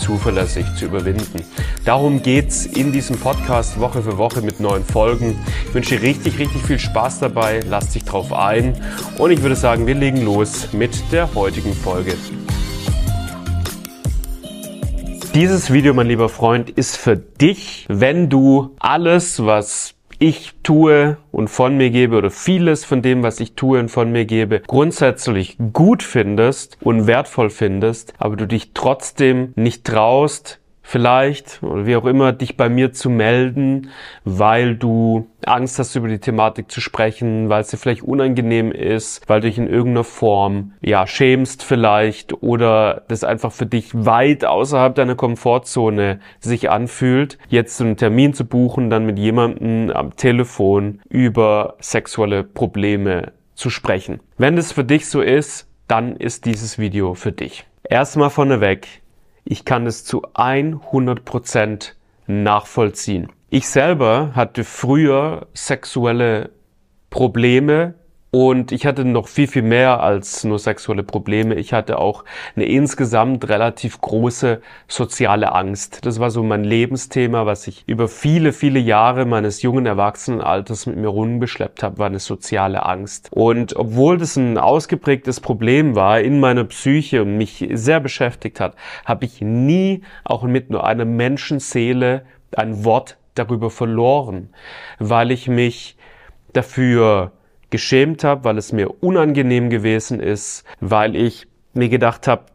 zuverlässig zu überwinden. Darum geht's in diesem Podcast Woche für Woche mit neuen Folgen. Ich wünsche dir richtig, richtig viel Spaß dabei. Lass dich drauf ein. Und ich würde sagen, wir legen los mit der heutigen Folge. Dieses Video, mein lieber Freund, ist für dich, wenn du alles, was ich tue und von mir gebe oder vieles von dem, was ich tue und von mir gebe, grundsätzlich gut findest und wertvoll findest, aber du dich trotzdem nicht traust, vielleicht oder wie auch immer dich bei mir zu melden, weil du Angst hast, über die Thematik zu sprechen, weil es dir vielleicht unangenehm ist, weil du dich in irgendeiner Form ja schämst vielleicht oder das einfach für dich weit außerhalb deiner Komfortzone sich anfühlt, jetzt einen Termin zu buchen, dann mit jemandem am Telefon über sexuelle Probleme zu sprechen. Wenn das für dich so ist, dann ist dieses Video für dich. Erstmal vorneweg, ich kann es zu 100% nachvollziehen. Ich selber hatte früher sexuelle Probleme und ich hatte noch viel, viel mehr als nur sexuelle Probleme. Ich hatte auch eine insgesamt relativ große soziale Angst. Das war so mein Lebensthema, was ich über viele, viele Jahre meines jungen Erwachsenenalters mit mir rumgeschleppt habe, war eine soziale Angst. Und obwohl das ein ausgeprägtes Problem war in meiner Psyche und mich sehr beschäftigt hat, habe ich nie auch mit nur einer Menschenseele ein Wort darüber verloren, weil ich mich dafür geschämt habe, weil es mir unangenehm gewesen ist, weil ich mir gedacht habe,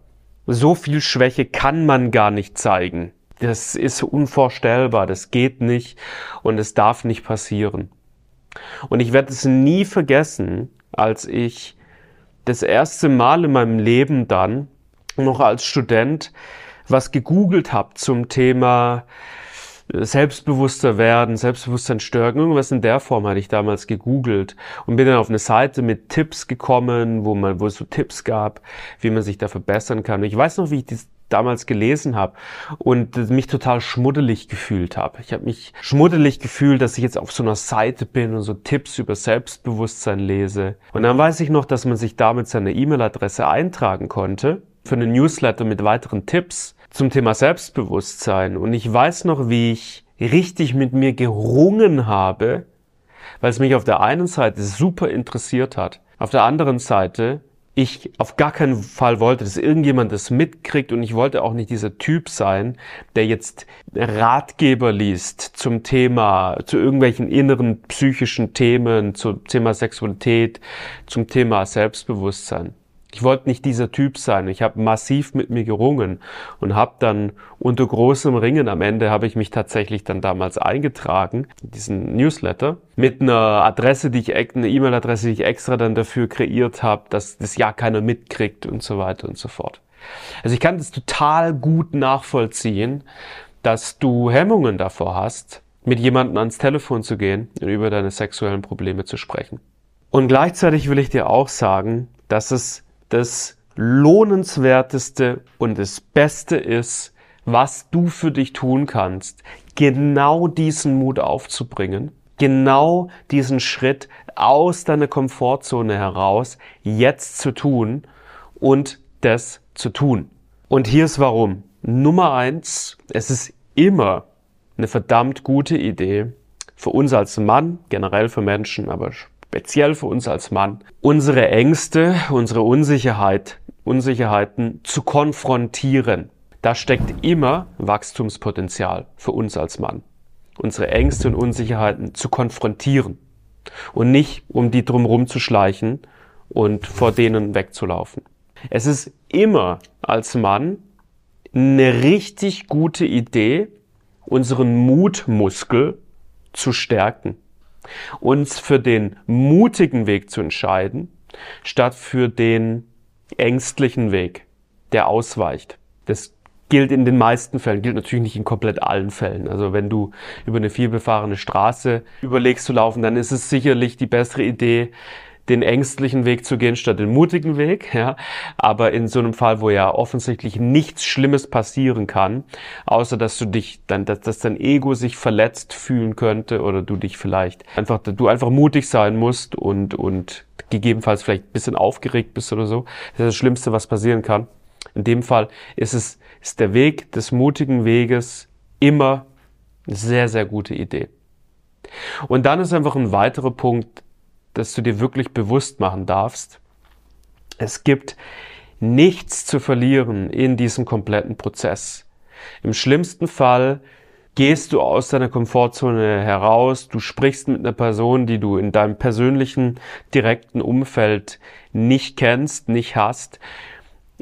so viel Schwäche kann man gar nicht zeigen. Das ist unvorstellbar, das geht nicht und es darf nicht passieren. Und ich werde es nie vergessen, als ich das erste Mal in meinem Leben dann noch als Student was gegoogelt habe zum Thema selbstbewusster werden, Selbstbewusstsein stärken, irgendwas in der Form hatte ich damals gegoogelt und bin dann auf eine Seite mit Tipps gekommen, wo man, wo es so Tipps gab, wie man sich da verbessern kann. Und ich weiß noch, wie ich das damals gelesen habe und mich total schmuddelig gefühlt habe. Ich habe mich schmuddelig gefühlt, dass ich jetzt auf so einer Seite bin und so Tipps über Selbstbewusstsein lese. Und dann weiß ich noch, dass man sich damit seine E-Mail-Adresse eintragen konnte für einen Newsletter mit weiteren Tipps zum Thema Selbstbewusstsein. Und ich weiß noch, wie ich richtig mit mir gerungen habe, weil es mich auf der einen Seite super interessiert hat. Auf der anderen Seite ich auf gar keinen Fall wollte, dass irgendjemand das mitkriegt und ich wollte auch nicht dieser Typ sein, der jetzt Ratgeber liest zum Thema, zu irgendwelchen inneren psychischen Themen, zum Thema Sexualität, zum Thema Selbstbewusstsein. Ich wollte nicht dieser Typ sein. Ich habe massiv mit mir gerungen und habe dann unter großem Ringen am Ende habe ich mich tatsächlich dann damals eingetragen, diesen Newsletter, mit einer Adresse, die ich, eine E-Mail-Adresse, die ich extra dann dafür kreiert habe, dass das ja keiner mitkriegt und so weiter und so fort. Also ich kann das total gut nachvollziehen, dass du Hemmungen davor hast, mit jemandem ans Telefon zu gehen und über deine sexuellen Probleme zu sprechen. Und gleichzeitig will ich dir auch sagen, dass es das Lohnenswerteste und das Beste ist, was du für dich tun kannst, genau diesen Mut aufzubringen, genau diesen Schritt aus deiner Komfortzone heraus jetzt zu tun und das zu tun. Und hier ist warum. Nummer eins, es ist immer eine verdammt gute Idee für uns als Mann, generell für Menschen, aber speziell für uns als Mann, unsere Ängste, unsere Unsicherheit, Unsicherheiten zu konfrontieren. Da steckt immer Wachstumspotenzial für uns als Mann. Unsere Ängste und Unsicherheiten zu konfrontieren und nicht um die drumherum zu schleichen und vor denen wegzulaufen. Es ist immer als Mann eine richtig gute Idee, unseren Mutmuskel zu stärken uns für den mutigen Weg zu entscheiden, statt für den ängstlichen Weg, der ausweicht. Das gilt in den meisten Fällen, gilt natürlich nicht in komplett allen Fällen. Also wenn du über eine vielbefahrene Straße überlegst zu laufen, dann ist es sicherlich die bessere Idee, den ängstlichen Weg zu gehen statt den mutigen Weg, ja. Aber in so einem Fall, wo ja offensichtlich nichts Schlimmes passieren kann, außer dass du dich dann, dass, dass dein Ego sich verletzt fühlen könnte oder du dich vielleicht einfach, du einfach mutig sein musst und, und gegebenenfalls vielleicht ein bisschen aufgeregt bist oder so. Das ist das Schlimmste, was passieren kann. In dem Fall ist es, ist der Weg des mutigen Weges immer eine sehr, sehr gute Idee. Und dann ist einfach ein weiterer Punkt, dass du dir wirklich bewusst machen darfst. Es gibt nichts zu verlieren in diesem kompletten Prozess. Im schlimmsten Fall gehst du aus deiner Komfortzone heraus, du sprichst mit einer Person, die du in deinem persönlichen, direkten Umfeld nicht kennst, nicht hast,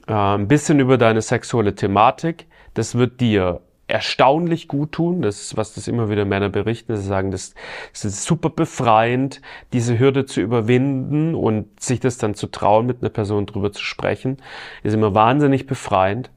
äh, ein bisschen über deine sexuelle Thematik. Das wird dir erstaunlich gut tun. Das ist, was das immer wieder Männer berichten. Sie sagen, das, das ist super befreiend, diese Hürde zu überwinden und sich das dann zu trauen, mit einer Person drüber zu sprechen. Ist immer wahnsinnig befreiend.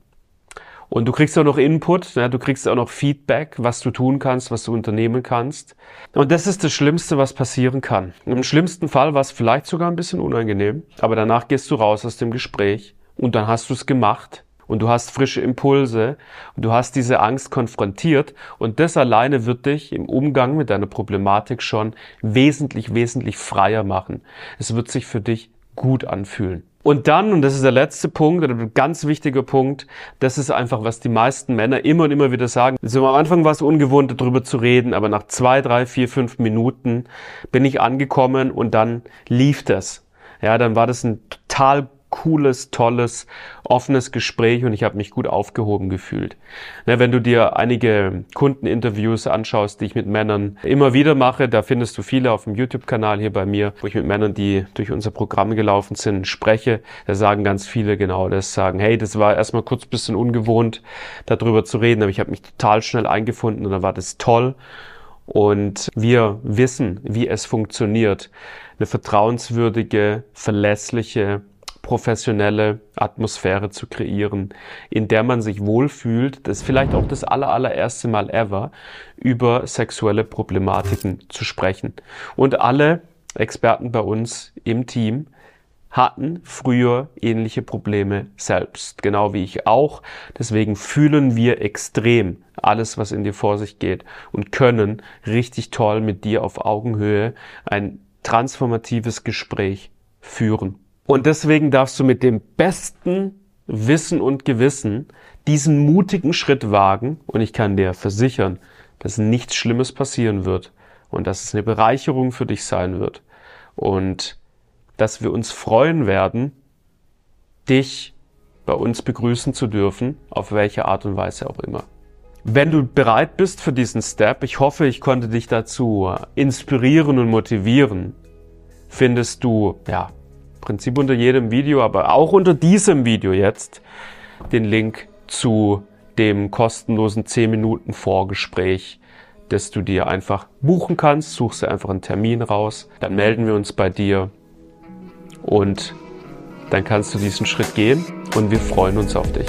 Und du kriegst auch noch Input, ja, du kriegst auch noch Feedback, was du tun kannst, was du unternehmen kannst. Und das ist das Schlimmste, was passieren kann. Im schlimmsten Fall war es vielleicht sogar ein bisschen unangenehm, aber danach gehst du raus aus dem Gespräch und dann hast du es gemacht und du hast frische Impulse und du hast diese Angst konfrontiert und das alleine wird dich im Umgang mit deiner Problematik schon wesentlich, wesentlich freier machen. Es wird sich für dich gut anfühlen. Und dann, und das ist der letzte Punkt, oder ein ganz wichtiger Punkt, das ist einfach, was die meisten Männer immer und immer wieder sagen. Also am Anfang war es ungewohnt, darüber zu reden, aber nach zwei, drei, vier, fünf Minuten bin ich angekommen und dann lief das. Ja, dann war das ein total cooles, tolles, offenes Gespräch und ich habe mich gut aufgehoben gefühlt. Ne, wenn du dir einige Kundeninterviews anschaust, die ich mit Männern immer wieder mache, da findest du viele auf dem YouTube-Kanal hier bei mir, wo ich mit Männern, die durch unser Programm gelaufen sind, spreche. Da sagen ganz viele genau das, sagen, hey, das war erstmal kurz ein bisschen ungewohnt, darüber zu reden, aber ich habe mich total schnell eingefunden und dann war das toll. Und wir wissen, wie es funktioniert. Eine vertrauenswürdige, verlässliche, professionelle Atmosphäre zu kreieren, in der man sich wohlfühlt, das ist vielleicht auch das aller, allererste Mal ever, über sexuelle Problematiken zu sprechen. Und alle Experten bei uns im Team hatten früher ähnliche Probleme selbst, genau wie ich auch. Deswegen fühlen wir extrem alles, was in dir vor sich geht und können richtig toll mit dir auf Augenhöhe ein transformatives Gespräch führen. Und deswegen darfst du mit dem besten Wissen und Gewissen diesen mutigen Schritt wagen. Und ich kann dir versichern, dass nichts Schlimmes passieren wird und dass es eine Bereicherung für dich sein wird. Und dass wir uns freuen werden, dich bei uns begrüßen zu dürfen, auf welche Art und Weise auch immer. Wenn du bereit bist für diesen Step, ich hoffe, ich konnte dich dazu inspirieren und motivieren, findest du, ja, Prinzip unter jedem Video, aber auch unter diesem Video jetzt den Link zu dem kostenlosen 10 Minuten Vorgespräch, das du dir einfach buchen kannst. Suchst du einfach einen Termin raus, dann melden wir uns bei dir und dann kannst du diesen Schritt gehen und wir freuen uns auf dich.